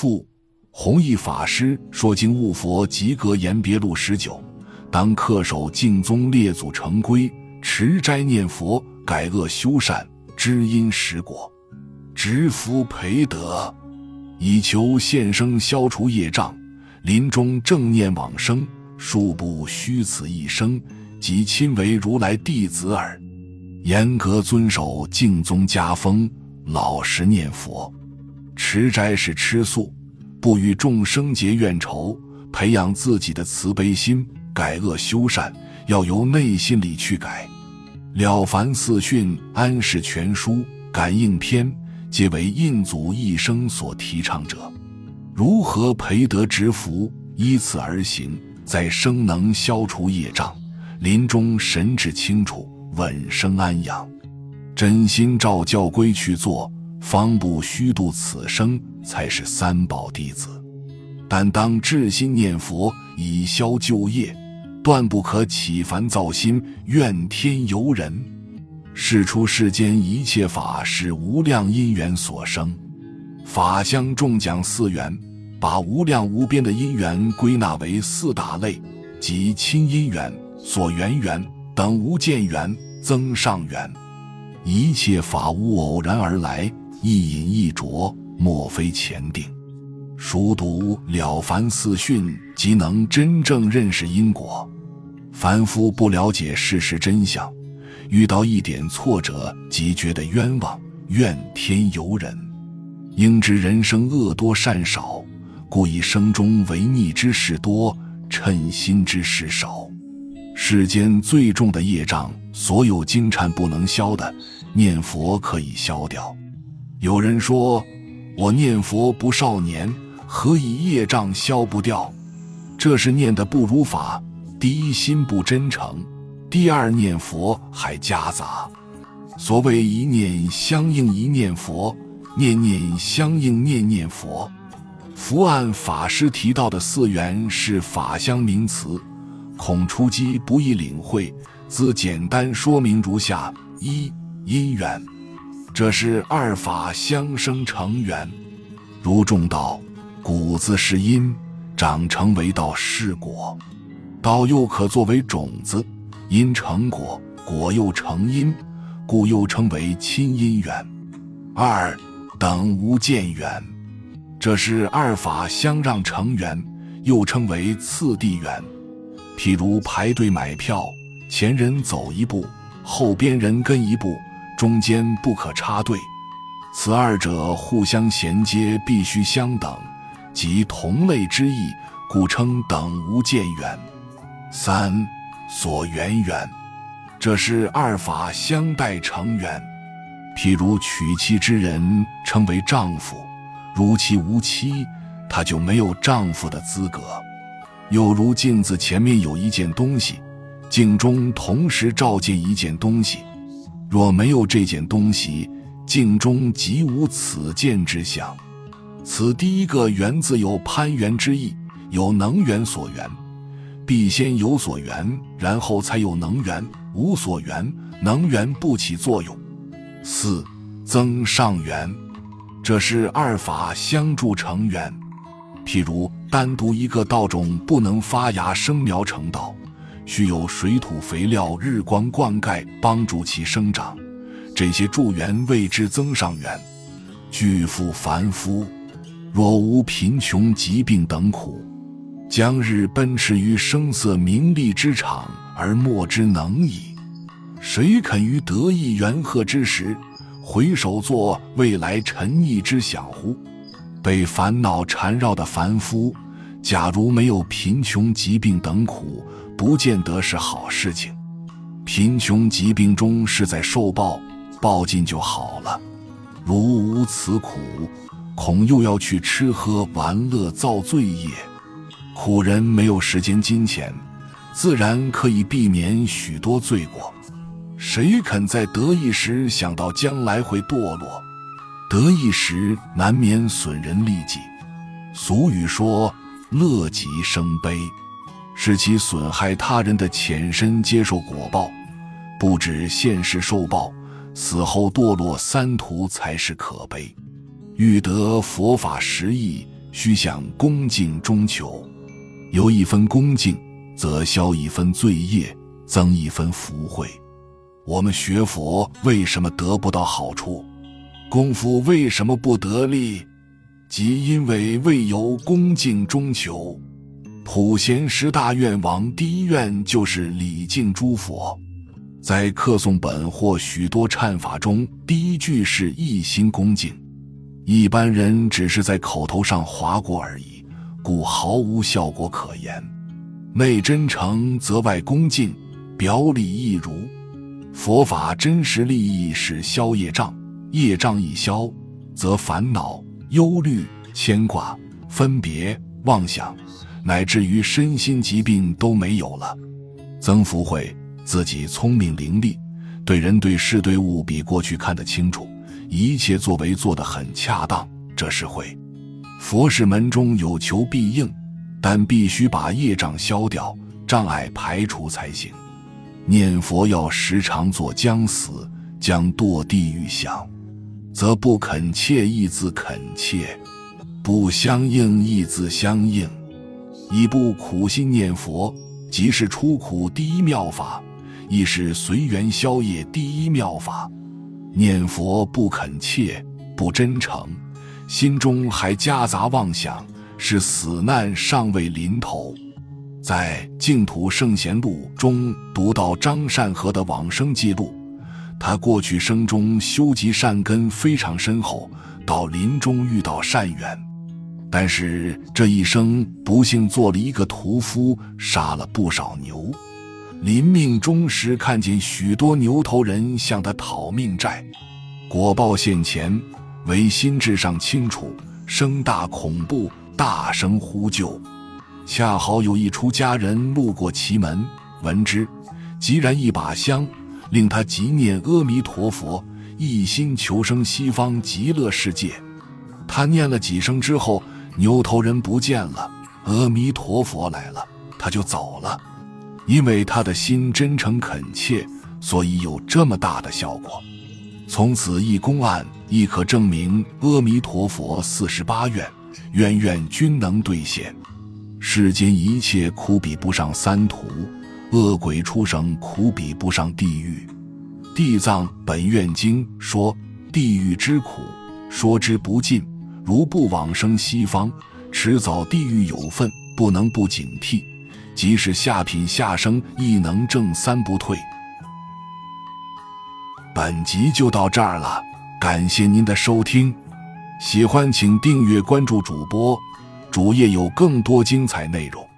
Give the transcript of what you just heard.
父弘一法师说经悟佛及格言别录十九，当恪守净宗列祖成规，持斋念佛，改恶修善，知因实果，植福培德，以求现生消除业障，临终正念往生，恕不虚此一生，即亲为如来弟子耳。严格遵守净宗家风，老实念佛，持斋是吃素。不与众生结怨仇，培养自己的慈悲心，改恶修善，要由内心里去改。《了凡四训》《安世全书》《感应篇》皆为印祖一生所提倡者。如何培德植福？依此而行，在生能消除业障，临终神志清楚，稳生安养，真心照教规去做。方不虚度此生，才是三宝弟子。但当至心念佛，以消旧业，断不可起凡造心，怨天尤人。世出世间一切法是无量因缘所生。法相重讲四缘，把无量无边的因缘归纳为四大类，即亲因缘、所缘缘、等无间缘、增上缘。一切法无偶然而来。一饮一啄，莫非前定。熟读《了凡四训》，即能真正认识因果。凡夫不了解事实真相，遇到一点挫折即觉得冤枉，怨天尤人。应知人生恶多善少，故一生中违逆之事多，称心之事少。世间最重的业障，所有经忏不能消的，念佛可以消掉。有人说：“我念佛不少年，何以业障消不掉？”这是念的不如法。第一，心不真诚；第二，念佛还夹杂。所谓一念相应一念佛，念念相应念念佛。伏案法师提到的四缘是法相名词，恐初机不易领会，自简单说明如下：一因缘。这是二法相生成缘，如种道，谷子是因，长成为道是果，道又可作为种子，因成果，果又成因，故又称为亲因缘。二等无间缘，这是二法相让成缘，又称为次第缘。譬如排队买票，前人走一步，后边人跟一步。中间不可插队，此二者互相衔接，必须相等，即同类之意，故称等无间缘。三所缘缘，这是二法相待成缘。譬如娶妻之人称为丈夫，如其无妻，他就没有丈夫的资格。又如镜子前面有一件东西，镜中同时照见一件东西。若没有这件东西，镜中即无此见之相。此第一个“缘”字有攀缘之意，有能缘所缘，必先有所缘，然后才有能缘。无所缘，能缘不起作用。四增上缘，这是二法相助成缘。譬如单独一个道种不能发芽生苗成道。需有水土肥料、日光灌溉帮助其生长，这些助缘谓之增上缘。巨富凡夫，若无贫穷、疾病等苦，将日奔驰于声色名利之场而莫之能矣。谁肯于得意元赫之时，回首作未来沉溺之想乎？被烦恼缠绕的凡夫，假如没有贫穷、疾病等苦，不见得是好事情，贫穷疾病中是在受报，报尽就好了。如无此苦，恐又要去吃喝玩乐造罪业。苦人没有时间金钱，自然可以避免许多罪过。谁肯在得意时想到将来会堕落？得意时难免损人利己。俗语说：“乐极生悲。”使其损害他人的浅身接受果报，不止现世受报，死后堕落三途才是可悲。欲得佛法实意，须向恭敬中求。有一分恭敬，则消一分罪业，增一分福慧。我们学佛为什么得不到好处？功夫为什么不得力？即因为未由恭敬中求。普贤十大愿王第一愿就是礼敬诸佛。在客诵本或许多忏法中，第一句是一心恭敬。一般人只是在口头上划过而已，故毫无效果可言。内真诚则外恭敬，表里亦如。佛法真实利益是消业障，业障一消，则烦恼、忧虑、牵挂、分别、妄想，乃至于身心疾病都没有了。曾福慧自己聪明伶俐，对人对事对物比过去看得清楚，一切作为做得很恰当，这是会。佛事门中有求必应，但必须把业障消掉，障碍排除才行。念佛要时常做将死将堕地狱想，则不肯切亦自恳切，不相应亦自相应，以不苦心念佛，即是出苦第一妙法，亦是随缘消业第一妙法。念佛不恳切，不真诚，心中还夹杂妄想，是死难尚未临头。在《净土圣贤录》中读到张善和的往生记录，他过去生中修集善根非常深厚，到临终遇到善缘，但是这一生不幸做了一个屠夫，杀了不少牛。临命终时，看见许多牛头人向他讨命债，果报现前，唯心智上清楚，声大恐怖，大声呼救。恰好有一出家人路过其门，闻之，即燃一把香，令他即念阿弥陀佛，一心求生西方极乐世界。他念了几声之后，牛头人不见了，阿弥陀佛来了，他就走了。因为他的心真诚恳切，所以有这么大的效果。从此一公案亦可证明阿弥陀佛四十八愿，愿愿均能兑现。世间一切苦比不上三途，恶鬼出生苦比不上地狱。地藏本愿经说地狱之苦，说之不尽。如不往生西方，迟早地狱有份，不能不警惕。即使下品下生，亦能正三不退。本集就到这儿了，感谢您的收听，喜欢请订阅关注主播。主页有更多精彩内容。